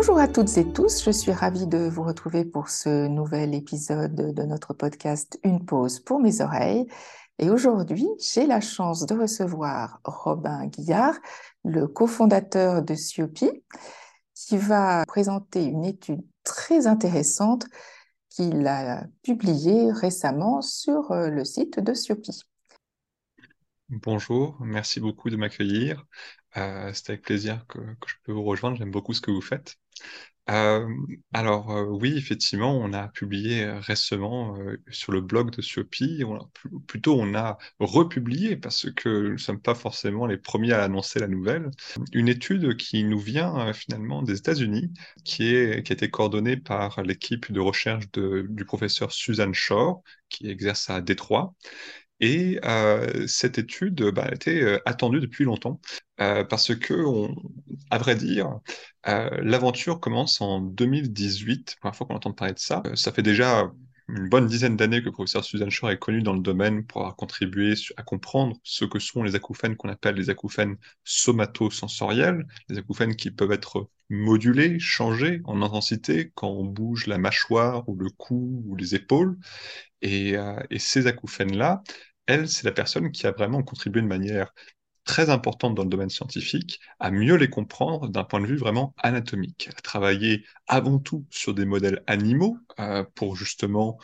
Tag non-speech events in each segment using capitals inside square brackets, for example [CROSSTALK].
Bonjour à toutes et tous, je suis ravie de vous retrouver pour ce nouvel épisode de notre podcast Une pause pour mes oreilles. Et aujourd'hui, j'ai la chance de recevoir Robin Guillard, le cofondateur de Siopi, qui va présenter une étude très intéressante qu'il a publiée récemment sur euh, le site de Siopi. Bonjour, merci beaucoup de m'accueillir. Euh, c'est avec plaisir que, je peux vous rejoindre. J'aime beaucoup ce que vous faites. Euh, alors euh, oui, effectivement, on a publié récemment sur le blog de Siopi, plutôt on a republié parce que nous ne sommes pas forcément les premiers à annoncer la nouvelle, une étude qui nous vient finalement des États-Unis, qui, qui a été coordonnée par l'équipe de recherche du professeur Suzanne Shore, qui exerce à Détroit, et euh, cette étude bah, été euh, attendue depuis longtemps euh, parce que, à vrai dire, euh, l'aventure commence en 2018. Première fois qu'on entend parler de ça. Ça fait déjà une bonne dizaine d'années que le professeur Suzanne Shore est connu dans le domaine pour avoir contribué à comprendre ce que sont les acouphènes qu'on appelle les acouphènes somatosensoriels, les acouphènes qui peuvent être modulés, changés en intensité quand on bouge la mâchoire ou le cou ou les épaules. Et ces acouphènes-là, elle, c'est la personne qui a vraiment contribué de manière très importante dans le domaine scientifique à mieux les comprendre d'un point de vue vraiment anatomique. Elle a travaillé avant tout sur des modèles animaux euh, pour justement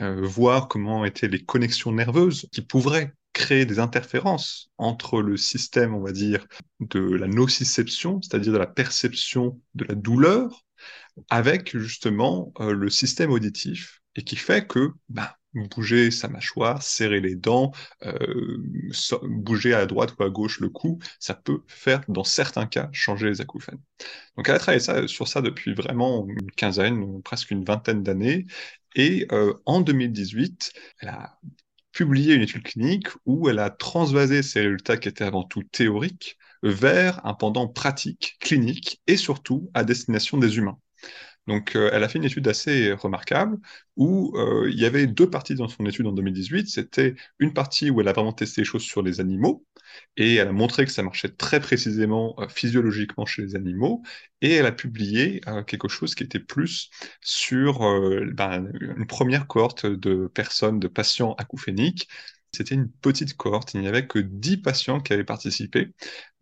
euh, voir comment étaient les connexions nerveuses qui pourraient créer des interférences entre le système, on va dire, de la nociception, c'est-à-dire de la perception de la douleur, avec justement euh, le système auditif, et qui fait que bah, bouger sa mâchoire, serrer les dents, euh, bouger à droite ou à gauche le cou, ça peut faire, dans certains cas, changer les acouphènes. Donc elle a travaillé ça, sur ça depuis vraiment une quinzaine, presque une vingtaine d'années, et euh, en 2018, elle a publié une étude clinique où elle a transvasé ces résultats qui étaient avant tout théoriques vers un pendant pratique, clinique, et surtout à destination des humains. Donc, euh, elle a fait une étude assez remarquable où euh, il y avait deux parties dans son étude en 2018. C'était une partie où elle a vraiment testé les choses sur les animaux et elle a montré que ça marchait très précisément euh, physiologiquement chez les animaux. Et elle a publié quelque chose qui était plus sur ben, une première cohorte de personnes, de patients acouphéniques c'était une petite cohorte, il n'y avait que 10 patients qui avaient participé.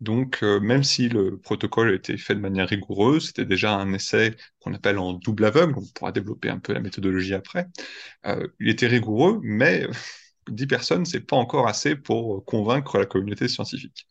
Donc, euh, même si le protocole était fait de manière rigoureuse, c'était déjà un essai qu'on appelle en double aveugle, on pourra développer un peu la méthodologie après. Euh, il était rigoureux, mais 10 personnes, c'est pas encore assez pour convaincre la communauté scientifique.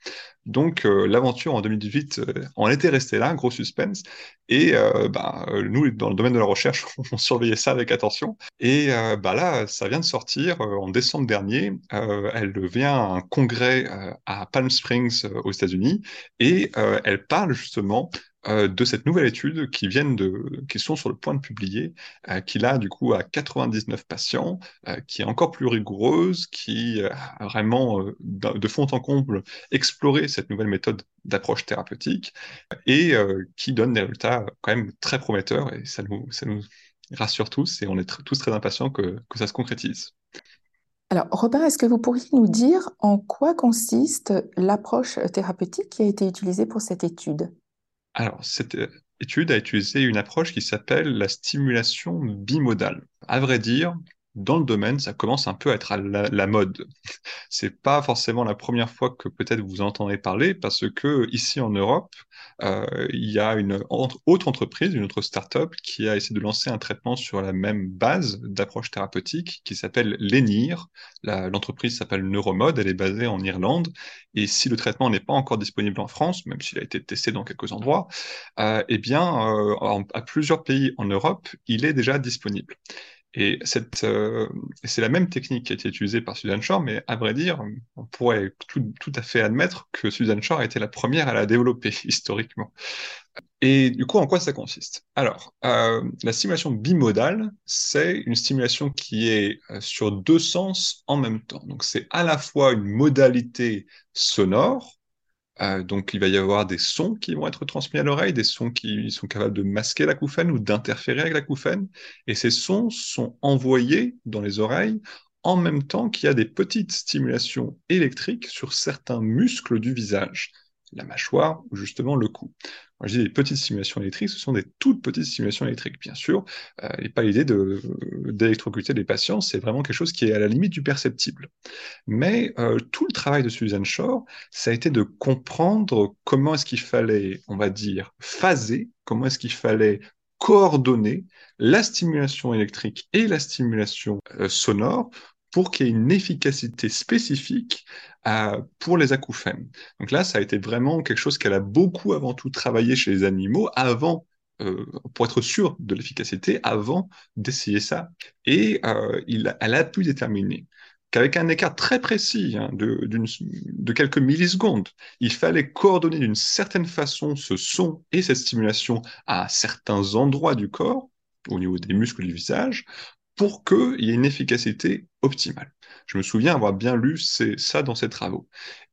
Donc euh, l'aventure en 2018 euh, en était restée là, gros suspense. Et euh, bah, nous, dans le domaine de la recherche, [LAUGHS] on surveillait ça avec attention. Et bah, là, ça vient de sortir en décembre dernier. elle vient à un congrès à Palm Springs aux États-Unis et elle parle justement euh, de cette nouvelle étude qui viennent de, qui sont sur le point de publier, euh, qui là du coup a 99 patients, euh, qui est encore plus rigoureuse, qui a vraiment de fond en comble exploré cette nouvelle méthode d'approche thérapeutique et qui donne des résultats quand même très prometteurs et ça nous, ça nous rassure tous et on est tous très impatients que, que ça se concrétise. Alors, Robin, est-ce que vous pourriez nous dire en quoi consiste l'approche thérapeutique qui a été utilisée pour cette étude? Alors, cette euh, étude a utilisé une approche qui s'appelle la stimulation bimodale. À vrai dire, dans le domaine, ça commence un peu à être à la, mode. [LAUGHS] C'est pas forcément la première fois que peut-être vous entendez parler, parce que ici en Europe, euh, il y a une autre entreprise, une autre start-up, qui a essayé de lancer un traitement sur la même base d'approche thérapeutique, qui s'appelle l'ENIR. L'entreprise s'appelle Neuromod, elle est basée en Irlande, et si le traitement n'est pas encore disponible en France, même s'il a été testé dans quelques endroits, euh, eh bien, euh, à plusieurs pays en Europe, il est déjà disponible. Et cette, euh, c'est la même technique qui a été utilisée par Susan Shore, mais à vrai dire, on pourrait tout, à fait admettre que Susan Shore a été la première à la développer [LAUGHS] historiquement. Et du coup, en quoi ça consiste? Alors, euh, la stimulation bimodale, c'est une stimulation qui est euh, sur deux sens en même temps. Donc, c'est à la fois une modalité sonore, euh, donc, il va y avoir des sons qui vont être transmis à l'oreille, des sons qui sont capables de masquer l'acouphène ou d'interférer avec l'acouphène. Et ces sons sont envoyés dans les oreilles en même temps qu'il y a des petites stimulations électriques sur certains muscles du visage, la mâchoire ou justement le cou. Je dis des petites stimulations électriques, ce sont des toutes petites stimulations électriques, bien sûr. Euh, et pas l'idée d'électrocuter les patients, c'est vraiment quelque chose qui est à la limite du perceptible. Mais euh, tout le travail de Suzanne Shore, ça a été de comprendre comment est-ce qu'il fallait, on va dire, phaser, comment est-ce qu'il fallait coordonner la stimulation électrique et la stimulation euh, sonore pour qu'il y ait une efficacité spécifique euh, pour les acouphènes. Donc là, ça a été vraiment quelque chose qu'elle a beaucoup avant tout travaillé chez les animaux avant euh, pour être sûr de l'efficacité avant d'essayer ça. Et euh, elle a pu déterminer qu'avec un écart très précis hein, de, quelques millisecondes, il fallait coordonner d'une certaine façon ce son et cette stimulation à certains endroits du corps, au niveau des muscles du visage, pour qu'il y ait une efficacité optimale. Je me souviens avoir bien lu ça dans ces travaux.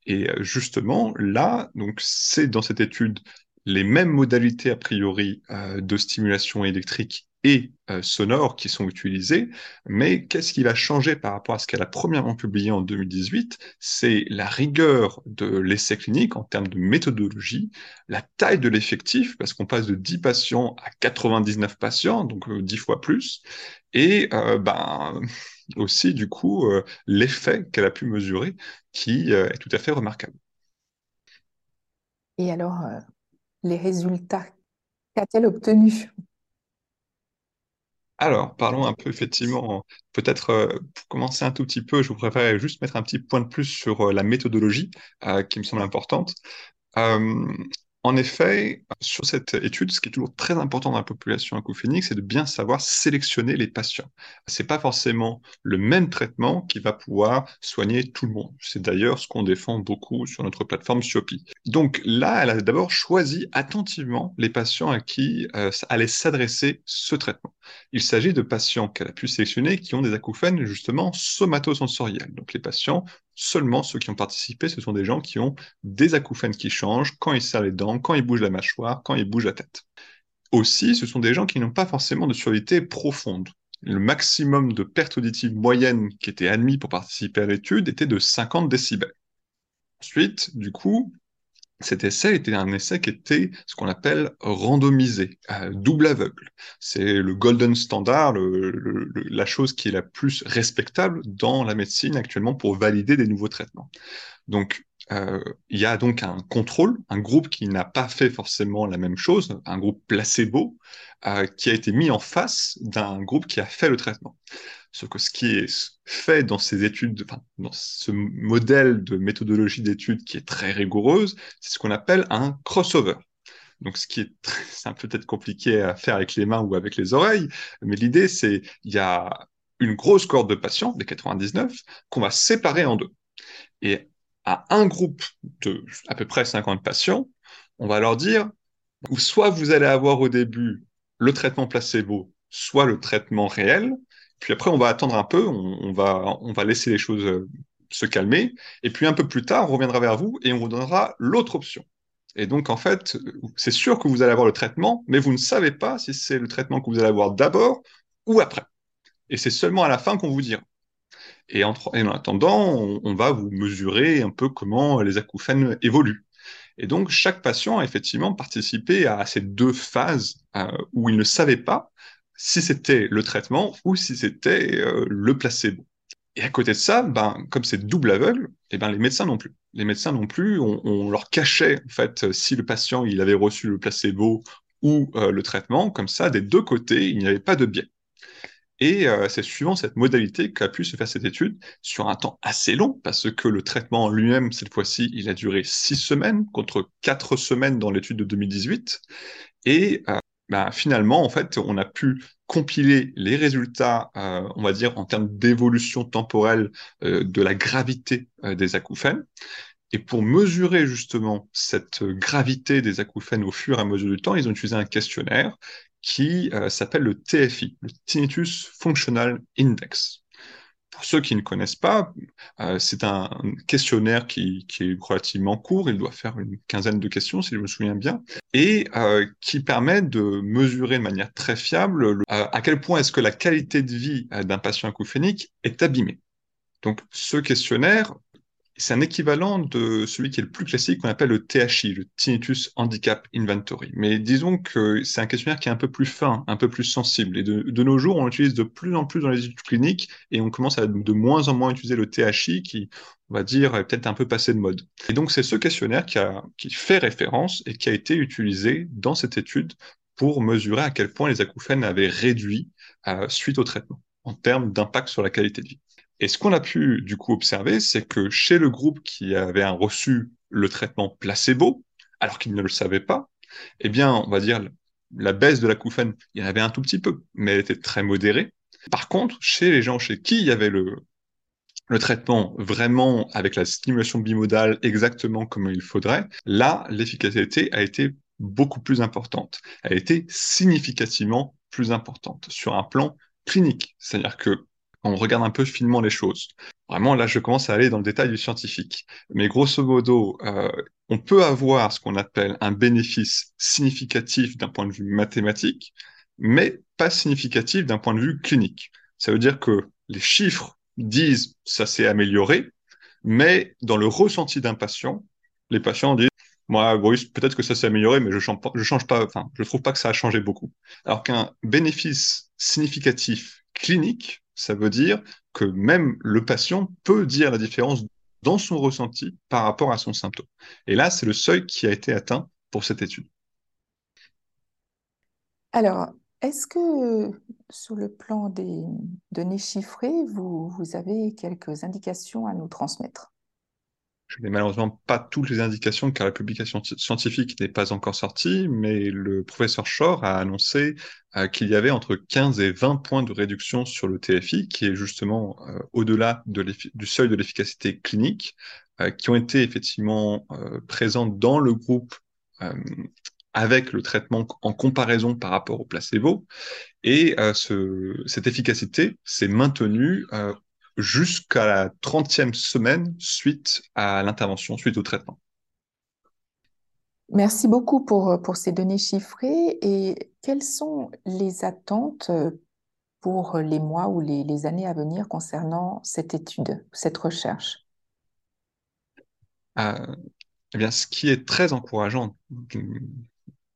Et euh, justement, là, donc c'est dans cette étude les mêmes modalités a priori euh, de stimulation électrique et euh, sonore qui sont utilisées, mais qu'est-ce qui va changer par rapport à ce qu'elle a premièrement publié en 2018 C'est la rigueur de l'essai clinique en termes de méthodologie, la taille de l'effectif, parce qu'on passe de 10 patients à 99 patients, donc 10 fois plus, et ben, [LAUGHS] aussi du coup l'effet qu'elle a pu mesurer, qui est tout à fait remarquable. Et alors, les résultats qu'a-t-elle obtenus? Alors, parlons un peu effectivement, peut-être pour commencer un tout petit peu, je vous préférerais juste mettre un petit point de plus sur la méthodologie qui me semble importante. En effet, sur cette étude, ce qui est toujours très important dans la population acouphénique, c'est de bien savoir sélectionner les patients. C'est pas forcément le même traitement qui va pouvoir soigner tout le monde. C'est d'ailleurs ce qu'on défend beaucoup sur notre plateforme Siopi. Donc là, elle a d'abord choisi attentivement les patients à qui euh, allait s'adresser ce traitement. Il s'agit de patients qu'elle a pu sélectionner qui ont des acouphènes justement somatosensoriels. Donc les patients seulement ceux qui ont participé, ce sont des gens qui ont des acouphènes qui changent quand ils serrent les dents, quand ils bougent la mâchoire, quand ils bougent la tête. Aussi, ce sont des gens qui n'ont pas forcément de surdité profonde. Le maximum de perte auditive moyenne qui était admis pour participer à l'étude était de 50 décibels. Ensuite, du coup, cet essai était un essai qui était ce qu'on appelle randomisé, double aveugle. C'est le golden standard, la chose qui est la plus respectable dans la médecine actuellement pour valider des nouveaux traitements. Donc, euh, il y a donc un contrôle, un groupe qui n'a pas fait forcément la même chose, un groupe placebo, euh, qui a été mis en face d'un groupe qui a fait le traitement. Sauf que ce qui est fait dans ces études, enfin, dans ce modèle de méthodologie d'étude qui est très rigoureuse, c'est ce qu'on appelle un crossover. Donc, ce qui est, [LAUGHS] c'est peut-être compliqué à faire avec les mains ou avec les oreilles, mais l'idée, c'est il y a une grosse cohorte de patients, les 99, qu'on va séparer en deux. Et à un groupe de à peu près 50 patients, on va leur dire, soit vous allez avoir au début le traitement placebo, soit le traitement réel, puis après, on va attendre un peu, on, va, on va laisser les choses euh, se calmer. Et puis un peu plus tard, on reviendra vers vous et on vous donnera l'autre option. Et donc, en fait, c'est sûr que vous allez avoir le traitement, mais vous ne savez pas si c'est le traitement que vous allez avoir d'abord ou après. Et c'est seulement à la fin qu'on vous dira. Et en, attendant, on, va vous mesurer un peu comment les acouphènes évoluent. Et donc, chaque patient a effectivement participé à ces deux phases euh, où il ne savait pas si c'était le traitement ou si c'était euh, le placebo. Et à côté de ça, ben, comme c'est double aveugle, eh ben, les médecins non plus. Les médecins non plus, on, leur cachait en fait si le patient il avait reçu le placebo ou euh, le traitement, comme ça, des deux côtés, il n'y avait pas de biais. Et euh, c'est suivant cette modalité qu'a pu se faire cette étude sur un temps assez long, parce que le traitement lui-même, cette fois-ci, il a duré six semaines contre quatre semaines dans l'étude de 2018. Et bah, finalement, en fait, on a pu compiler les résultats, euh, on va dire, en termes d'évolution temporelle euh, de la gravité euh, des acouphènes. Et pour mesurer justement cette gravité des acouphènes au fur et à mesure du temps, ils ont utilisé un questionnaire qui s'appelle le TFI, le Tinnitus Functional Index. Pour ceux qui ne connaissent pas, euh, c'est un questionnaire qui, est relativement court, il doit faire une quinzaine de questions si je me souviens bien, et euh, qui permet de mesurer de manière très fiable euh, à quel point est-ce que la qualité de vie d'un patient acouphénique est abîmée. Donc ce questionnaire c'est un équivalent de celui qui est le plus classique qu'on appelle le THI, le Tinnitus Handicap Inventory. Mais disons que c'est un questionnaire qui est un peu plus fin, un peu plus sensible. Et de, nos jours, on l'utilise de plus en plus dans les études cliniques et on commence à de moins en moins utiliser le THI qui, on va dire, est peut-être un peu passé de mode. Et donc, c'est ce questionnaire qui fait référence et qui a été utilisé dans cette étude pour mesurer à quel point les acouphènes avaient réduit euh, suite au traitement en termes d'impact sur la qualité de vie. Et ce qu'on a pu du coup observer, c'est que chez le groupe qui avait reçu le traitement placebo, alors qu'il ne le savait pas, eh bien, on va dire la baisse de l'acouphène, il y en avait un tout petit peu, mais elle était très modérée. Par contre, chez les gens chez qui il y avait le, le traitement vraiment avec la stimulation bimodale exactement comme il faudrait, là, l'efficacité a été beaucoup plus importante, a été significativement plus importante sur un plan clinique. C'est-à-dire que on regarde un peu finement les choses. Vraiment, là, je commence à aller dans le détail du scientifique. Mais grosso modo, euh, on peut avoir ce qu'on appelle un bénéfice significatif d'un point de vue mathématique, mais pas significatif d'un point de vue clinique. Ça veut dire que les chiffres disent ça s'est amélioré, mais dans le ressenti d'un patient, les patients disent moi, Bruce, peut-être que ça s'est amélioré, mais je change pas, je change pas, enfin, je trouve pas que ça a changé beaucoup. Alors qu'un bénéfice significatif clinique, ça veut dire que même le patient peut dire la différence dans son ressenti par rapport à son symptôme. Et là, c'est le seuil qui a été atteint pour cette étude. Alors, est-ce que sur le plan des données chiffrées, vous, vous avez quelques indications à nous transmettre? Je n'ai malheureusement pas toutes les indications car la publication scientifique n'est pas encore sortie, mais le professeur Shore a annoncé euh, qu'il y avait entre 15 et 20 points de réduction sur le TFI, qui est justement euh, au-delà de du seuil de l'efficacité clinique, euh, qui ont été effectivement présents dans le groupe avec le traitement en comparaison par rapport au placebo. Et ce, cette efficacité s'est maintenue jusqu'à la 30e semaine suite à l'intervention, suite au traitement. Merci beaucoup pour, pour ces données chiffrées. Et quelles sont les attentes pour les mois ou les, les années à venir concernant cette étude, cette recherche? Euh, eh bien, ce qui est très encourageant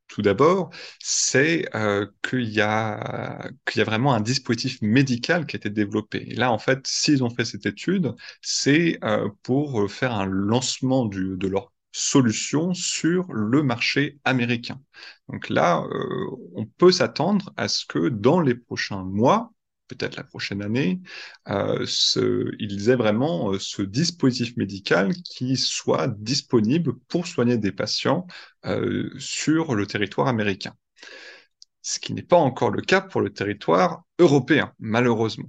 tout d'abord, c'est euh, qu'il y, a, vraiment un dispositif médical qui a été développé. Et là, en fait, s'ils ont fait cette étude, c'est euh, pour faire un lancement du, de leur solution sur le marché américain. Donc là, euh, on peut s'attendre à ce que dans les prochains mois, peut-être la prochaine année, euh, ils aient vraiment euh, ce dispositif médical qui soit disponible pour soigner des patients euh, sur le territoire américain ce qui n'est pas encore le cas pour le territoire européen, malheureusement.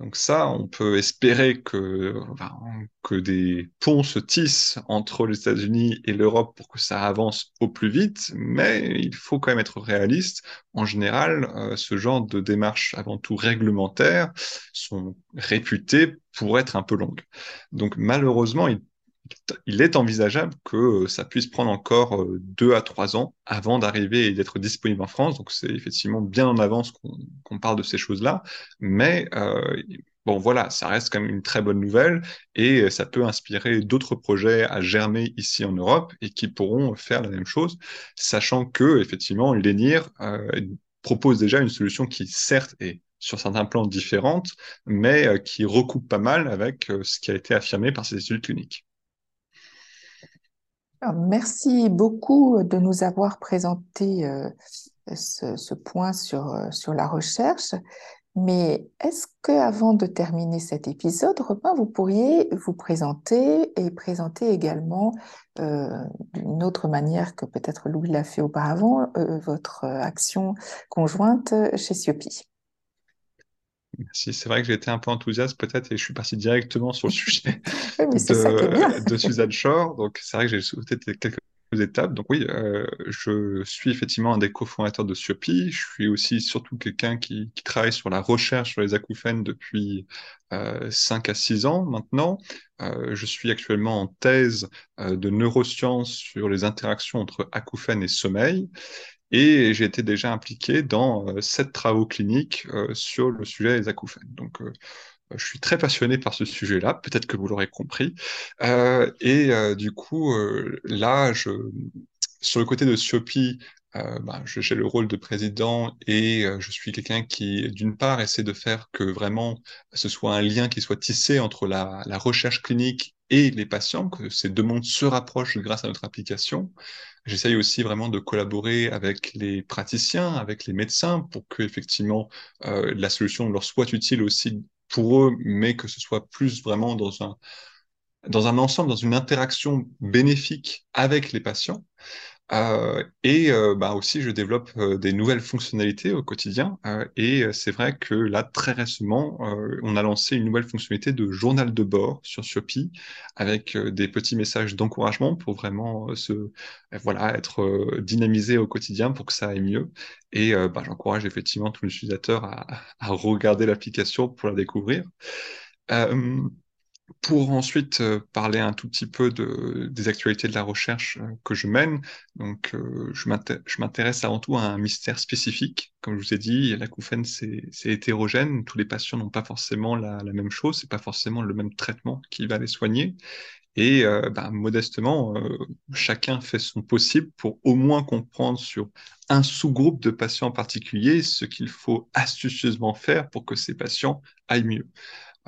Donc ça, on peut espérer que, que des ponts se tissent entre les États-Unis et l'Europe pour que ça avance au plus vite, mais il faut quand même être réaliste. En général, euh, ce genre de démarches, avant tout réglementaires, sont réputées pour être un peu longues. Donc malheureusement, il il est envisageable que euh, ça puisse prendre encore euh, deux à trois ans avant d'arriver et d'être disponible en France. Donc c'est effectivement bien en avance qu'on parle de ces choses-là. Mais euh, bon, voilà, ça reste quand même une très bonne nouvelle et ça peut inspirer d'autres projets à germer ici en Europe et qui pourront faire la même chose, sachant que effectivement, l'ENIR propose déjà une solution qui certes est sur certains plans différente, mais qui recoupe pas mal avec ce qui a été affirmé par ces études cliniques. Merci beaucoup de nous avoir présenté euh, ce, point sur, euh, sur la recherche. Mais est-ce que, avant de terminer cet épisode, Robin, vous pourriez vous présenter et présenter également euh, d'une autre manière que peut-être Louis l'a fait auparavant, votre action conjointe chez Siopi Merci. C'est vrai que j'ai été un peu enthousiaste peut-être et je suis parti directement sur le sujet de, de, Suzanne Shore. Donc c'est vrai que j'ai sauté quelques étapes. Donc oui, euh, je suis effectivement un des cofondateurs de Siopi. Je suis aussi surtout quelqu'un qui, qui, travaille sur la recherche sur les acouphènes depuis euh, 5 à 6 ans maintenant. Euh, je suis actuellement en thèse euh, de neurosciences sur les interactions entre acouphènes et sommeil. Et été déjà impliqué dans euh, sept travaux cliniques euh, sur le sujet des acouphènes. Donc, euh, je suis très passionné par ce sujet-là, peut-être que vous l'aurez compris. Et du coup, là, je, sur le côté de Siopi, bah, j'ai le rôle de président et je suis quelqu'un qui, d'une part, essaie de faire que vraiment ce soit un lien qui soit tissé entre la recherche clinique et les patients, que ces deux mondes se rapprochent grâce à notre application. J'essaye aussi vraiment de collaborer avec les praticiens, avec les médecins, pour que effectivement euh, la solution leur soit utile aussi pour eux, mais que ce soit plus vraiment dans un dans un ensemble, dans une interaction bénéfique avec les patients. Euh, et euh, bah aussi, je développe euh, des nouvelles fonctionnalités au quotidien. Euh, et c'est vrai que là, très récemment, on a lancé une nouvelle fonctionnalité de journal de bord sur Shopee avec des petits messages d'encouragement pour vraiment se, voilà, être dynamisé au quotidien pour que ça aille mieux. Et bah, j'encourage effectivement tous les utilisateurs à, à regarder l'application pour la découvrir. Pour ensuite euh, parler un tout petit peu de, des actualités de la recherche euh, que je mène, donc euh, je m'intéresse avant tout à un mystère spécifique. Comme je vous ai dit, l'acouphène c'est hétérogène, tous les patients n'ont pas forcément la, même chose, c'est pas forcément le même traitement qui va les soigner. Et ben, modestement, chacun fait son possible pour au moins comprendre sur un sous-groupe de patients en particulier ce qu'il faut astucieusement faire pour que ces patients aillent mieux.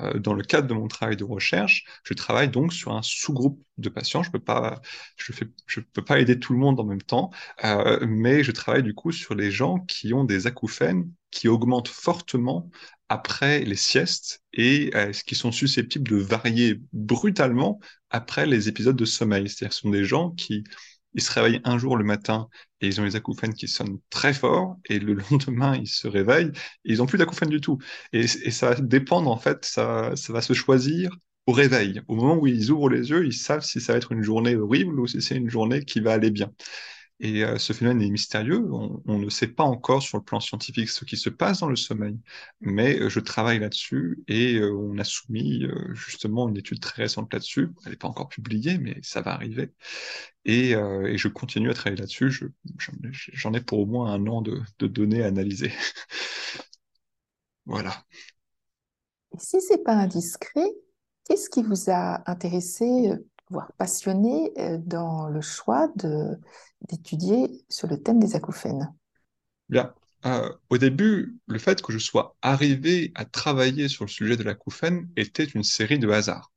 Euh, dans le cadre de mon travail de recherche, je travaille donc sur un sous-groupe de patients. Je peux pas, je peux pas aider tout le monde en même temps, euh, mais je travaille du coup sur les gens qui ont des acouphènes qui augmentent fortement après les siestes et euh, qui sont susceptibles de varier brutalement après les épisodes de sommeil. C'est-à-dire ce sont des gens qui ils se réveillent un jour le matin et ils ont les acouphènes qui sonnent très fort, et le [LAUGHS] lendemain, ils se réveillent et ils n'ont plus d'acouphènes du tout. Et, ça va dépendre, en fait, ça, ça va se choisir au réveil. Au moment où ils ouvrent les yeux, ils savent si ça va être une journée horrible ou si c'est une journée qui va aller bien. Et euh, ce phénomène est mystérieux. On, ne sait pas encore sur le plan scientifique ce qui se passe dans le sommeil, mais euh, je travaille là-dessus et euh, on a soumis justement une étude très récente là-dessus. Elle n'est pas encore publiée, mais ça va arriver. Et, je continue à travailler là-dessus. J'en ai pour au moins un an de, de données à analyser. [LAUGHS] voilà. Et si c'est pas indiscret, qu'est-ce qui vous a intéressé, voire passionné dans le choix d'étudier sur le thème des acouphènes Bien. Euh, au début, le fait que je sois arrivé à travailler sur le sujet de l'acouphène était une série de hasards.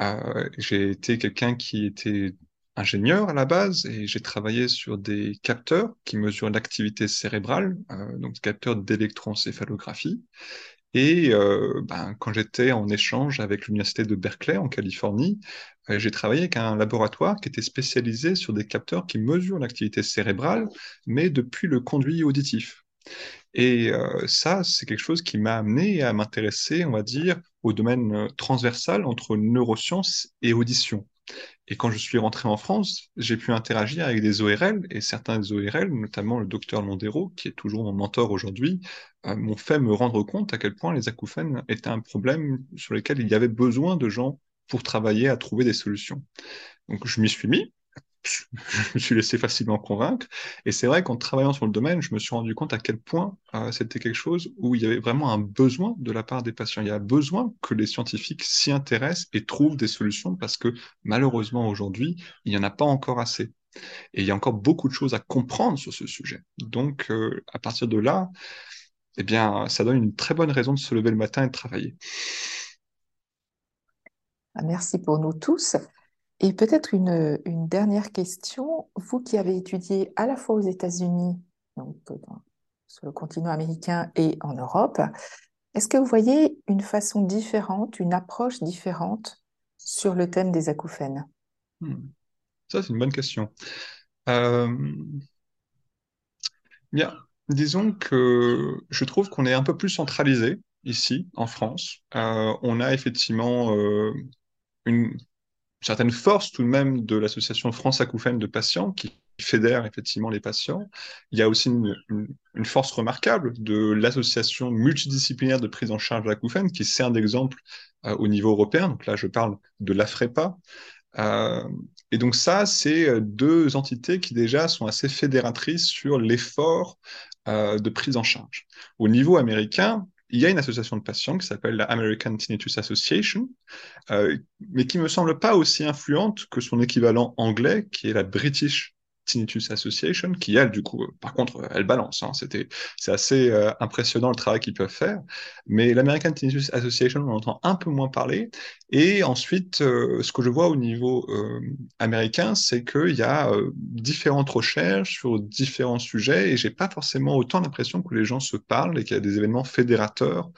Euh, j'ai été quelqu'un qui était ingénieur à la base et j'ai travaillé sur des capteurs qui mesurent l'activité cérébrale, euh, donc capteurs d'électroencéphalographie. Et euh, ben, quand j'étais en échange avec l'université de Berkeley en Californie, euh, j'ai travaillé avec un laboratoire qui était spécialisé sur des capteurs qui mesurent l'activité cérébrale, mais depuis le conduit auditif. Et euh, ça, c'est quelque chose qui m'a amené à m'intéresser, on va dire, au domaine transversal entre neurosciences et audition. Et quand je suis rentré en France, j'ai pu interagir avec des ORL et certains des ORL, notamment le docteur Mondero, qui est toujours mon mentor aujourd'hui, euh, m'ont fait me rendre compte à quel point les acouphènes étaient un problème sur lequel il y avait besoin de gens pour travailler à trouver des solutions. Donc je m'y suis mis, [LAUGHS] je me suis laissé facilement convaincre. Et c'est vrai qu'en travaillant sur le domaine, je me suis rendu compte à quel point euh, c'était quelque chose où il y avait vraiment un besoin de la part des patients. Il y a besoin que les scientifiques s'y intéressent et trouvent des solutions parce que malheureusement aujourd'hui, il n'y en a pas encore assez. Et il y a encore beaucoup de choses à comprendre sur ce sujet. Donc, euh, à partir de là, eh bien, ça donne une très bonne raison de se lever le matin et de travailler. Ah, merci pour nous tous. Et peut-être une, dernière question. Vous qui avez étudié à la fois aux États-Unis, donc sur le continent américain et en Europe, est-ce que vous voyez une façon différente, une approche différente sur le thème des acouphènes? Hmm. Ça, c'est une bonne question. Euh... Bien, disons que je trouve qu'on est un peu plus centralisé ici, en France. Euh, on a effectivement euh, une certaine force tout de même de l'association France Acouphènes de patients qui fédère effectivement les patients. Il y a aussi une, une, une force remarquable de l'association multidisciplinaire de prise en charge de qui sert d'exemple euh, au niveau européen. Donc là, je parle de l'AFREPA. Euh, et donc ça, c'est deux entités qui déjà sont assez fédératrices sur l'effort euh, de prise en charge. Au niveau américain, il y a une association de patients qui s'appelle la American Tinnitus Association, euh, mais qui me semble pas aussi influente que son équivalent anglais, qui est la British Tinnitus Association, qui elle, du coup, euh, par contre, elle balance. Hein, c'était, c'est assez euh, impressionnant le travail qu'ils peuvent faire. Mais l'American Tinnitus Association, on entend un peu moins parler. Et ensuite, euh, ce que je vois au niveau américain, c'est qu'il y a différentes recherches sur différents sujets, et j'ai pas forcément autant l'impression que les gens se parlent et qu'il y a des événements fédérateurs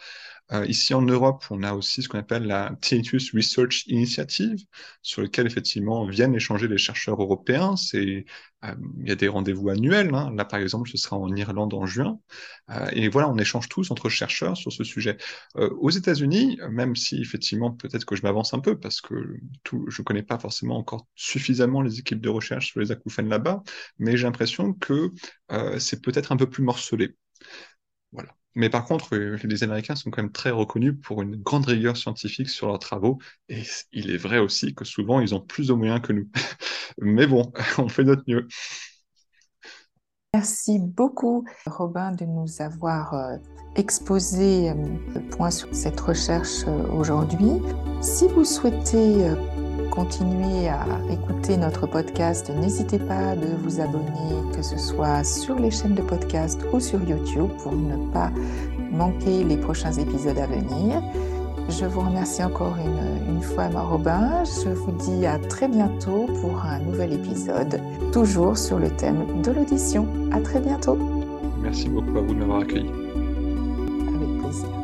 euh, ici en Europe, on a aussi ce qu'on appelle la Tinnitus Research Initiative, sur lequel effectivement viennent échanger les chercheurs européens. C'est euh, il y a des rendez-vous annuels. Hein. Là, par exemple, ce sera en Irlande en juin. Euh, et voilà, on échange tous entre chercheurs sur ce sujet. aux États-Unis, même si effectivement, peut-être que je m'avance un peu parce que tout, je ne connais pas forcément encore suffisamment les équipes de recherche sur les acouphènes là-bas, mais j'ai l'impression que c'est peut-être un peu plus morcelé. Voilà. Mais par contre, euh, les Américains sont quand même très reconnus pour une grande rigueur scientifique sur leurs travaux. Et il est vrai aussi que souvent, ils ont plus de moyens que nous. [LAUGHS] Mais bon, [LAUGHS] on fait notre mieux. Merci beaucoup, Robin, de nous avoir euh, exposé euh, le point sur cette recherche aujourd'hui. Si vous souhaitez continuer à écouter notre podcast, n'hésitez pas de vous abonner, que ce soit sur les chaînes de podcast ou sur YouTube pour ne pas manquer les prochains épisodes à venir. Je vous remercie encore une, une fois, Robin. Je vous dis à très bientôt pour un nouvel épisode, toujours sur le thème de l'audition. À très bientôt. Merci beaucoup à vous de m'avoir accueilli. Avec plaisir.